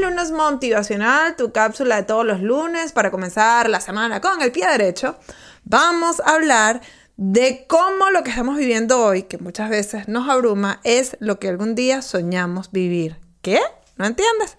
lunes motivacional, tu cápsula de todos los lunes para comenzar la semana con el pie derecho. Vamos a hablar de cómo lo que estamos viviendo hoy, que muchas veces nos abruma, es lo que algún día soñamos vivir. ¿Qué? ¿No entiendes?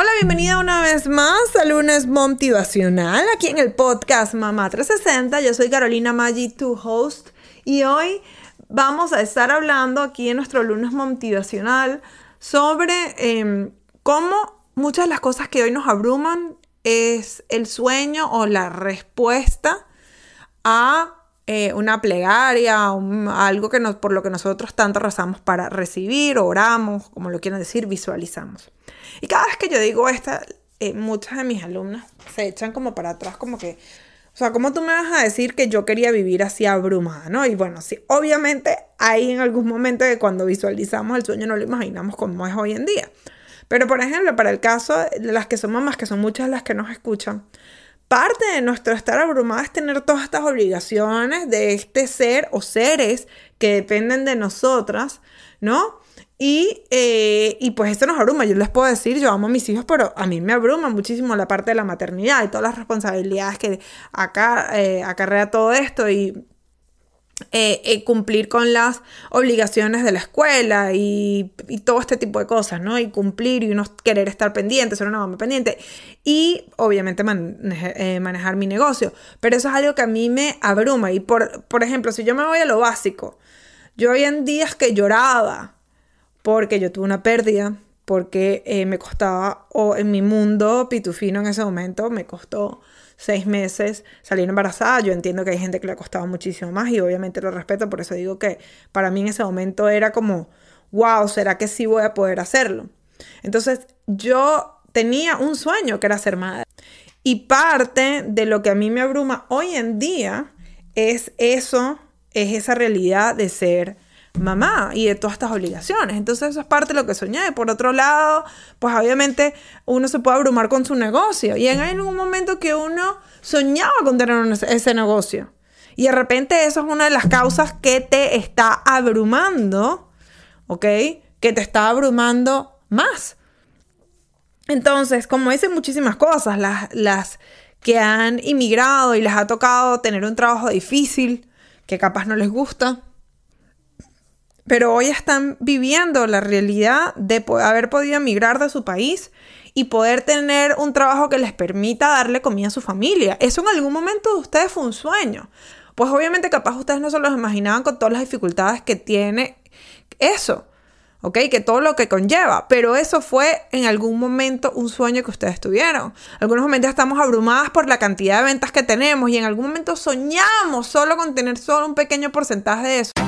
Hola, bienvenida una vez más al lunes motivacional aquí en el podcast Mamá 360. Yo soy Carolina Maggi, tu host, y hoy vamos a estar hablando aquí en nuestro lunes motivacional sobre em, cómo muchas de las cosas que hoy nos abruman es el sueño o la respuesta a eh, una plegaria, algo que por lo que nosotros tanto rezamos para recibir, oramos, como lo quieran decir, visualizamos. Y cada vez que yo digo esta, eh, muchas de mis alumnas se echan como para atrás, como que, o sea, ¿cómo tú me vas a decir que yo quería vivir así abrumada, no? Y bueno, sí, obviamente hay en algún momento que cuando visualizamos el sueño no lo imaginamos como es hoy en día. Pero por ejemplo, para el caso de las que son mamás, que son muchas las que nos escuchan, parte de nuestro estar abrumada es tener todas estas obligaciones de este ser o seres que dependen de nosotras, ¿no? Y, eh, y, pues esto nos abruma. Yo les puedo decir, yo amo a mis hijos, pero a mí me abruma muchísimo la parte de la maternidad y todas las responsabilidades que acá eh, acarrea todo esto y eh, cumplir con las obligaciones de la escuela y, todo este tipo de cosas, ¿no? Y cumplir y uno querer estar pendiente, ser una mamá pendiente y obviamente manejar mi negocio. Pero eso es algo que a mí me abruma. Y por, por ejemplo, si yo me voy a lo básico, yo en días que lloraba, porque yo tuve una pérdida, porque eh, me costaba, o en mi mundo pitufino en ese momento, me costó seis meses salir embarazada. Yo entiendo que hay gente que le ha costado muchísimo más y obviamente lo respeto, por eso digo que para mí en ese momento era como, wow, ¿será que sí voy a poder hacerlo? Entonces yo tenía un sueño que era ser madre. Y parte de lo que a mí me abruma hoy en día es eso, es esa realidad de ser mamá y de todas estas obligaciones. Entonces eso es parte de lo que soñé. Por otro lado, pues obviamente uno se puede abrumar con su negocio y en algún momento que uno soñaba con tener ese negocio. Y de repente eso es una de las causas que te está abrumando, ¿ok? Que te está abrumando más. Entonces, como dicen muchísimas cosas, las, las que han inmigrado y les ha tocado tener un trabajo difícil, que capaz no les gusta, pero hoy están viviendo la realidad de haber podido emigrar de su país y poder tener un trabajo que les permita darle comida a su familia. Eso en algún momento de ustedes fue un sueño. Pues obviamente capaz ustedes no se los imaginaban con todas las dificultades que tiene eso, ¿ok? Que todo lo que conlleva, pero eso fue en algún momento un sueño que ustedes tuvieron. Algunos momentos estamos abrumadas por la cantidad de ventas que tenemos y en algún momento soñamos solo con tener solo un pequeño porcentaje de eso.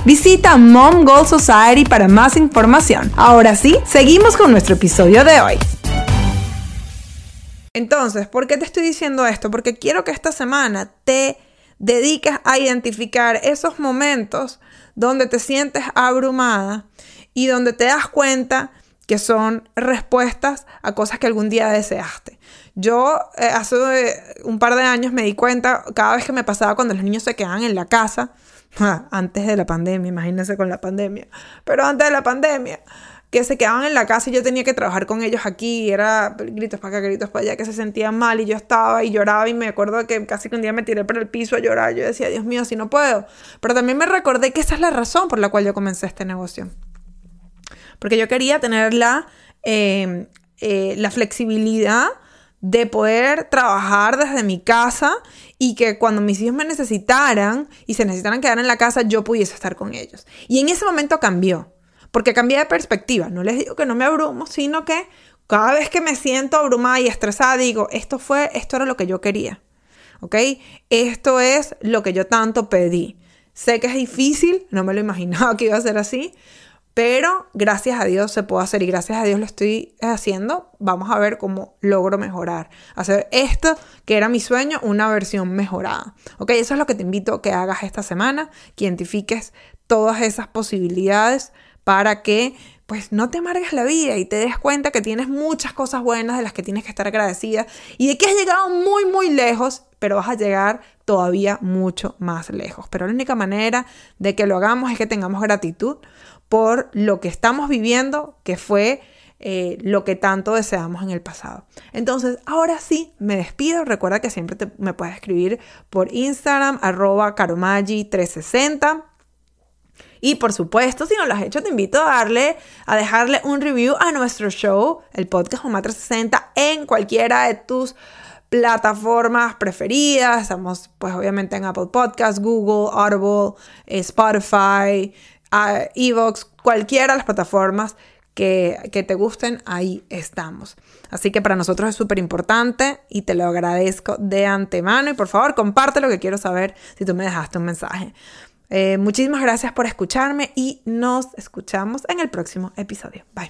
Visita Mom Goal Society para más información. Ahora sí, seguimos con nuestro episodio de hoy. Entonces, ¿por qué te estoy diciendo esto? Porque quiero que esta semana te dediques a identificar esos momentos donde te sientes abrumada y donde te das cuenta que son respuestas a cosas que algún día deseaste. Yo eh, hace eh, un par de años me di cuenta, cada vez que me pasaba cuando los niños se quedaban en la casa, antes de la pandemia, imagínense con la pandemia, pero antes de la pandemia, que se quedaban en la casa y yo tenía que trabajar con ellos aquí, y era gritos para acá, gritos para allá, que se sentían mal y yo estaba y lloraba y me acuerdo que casi que un día me tiré por el piso a llorar, yo decía, Dios mío, si no puedo, pero también me recordé que esa es la razón por la cual yo comencé este negocio. Porque yo quería tener la, eh, eh, la flexibilidad de poder trabajar desde mi casa y que cuando mis hijos me necesitaran y se necesitaran quedar en la casa, yo pudiese estar con ellos. Y en ese momento cambió, porque cambié de perspectiva. No les digo que no me abrumo, sino que cada vez que me siento abrumada y estresada, digo, esto fue, esto era lo que yo quería. ¿Ok? Esto es lo que yo tanto pedí. Sé que es difícil, no me lo imaginaba que iba a ser así, pero gracias a Dios se puede hacer y gracias a Dios lo estoy haciendo. Vamos a ver cómo logro mejorar. Hacer esto que era mi sueño, una versión mejorada. Ok, eso es lo que te invito a que hagas esta semana, que identifiques todas esas posibilidades para que pues no te amargues la vida y te des cuenta que tienes muchas cosas buenas de las que tienes que estar agradecida y de que has llegado muy muy lejos, pero vas a llegar todavía mucho más lejos. Pero la única manera de que lo hagamos es que tengamos gratitud por lo que estamos viviendo, que fue eh, lo que tanto deseamos en el pasado. Entonces, ahora sí, me despido. Recuerda que siempre me puedes escribir por Instagram, arroba caromagi360. Y por supuesto, si no lo has hecho, te invito a darle, a dejarle un review a nuestro show, el podcast Oma 360, en cualquiera de tus plataformas preferidas. Estamos, pues, obviamente en Apple Podcasts, Google, Audible, Spotify, a Evox, cualquiera de las plataformas que, que, te gusten, ahí estamos. Así que para nosotros es súper importante y te lo agradezco de antemano. Y por favor, comparte lo que quiero saber si tú me dejaste un mensaje. Eh, muchísimas gracias por escucharme y nos escuchamos en el próximo episodio. Bye.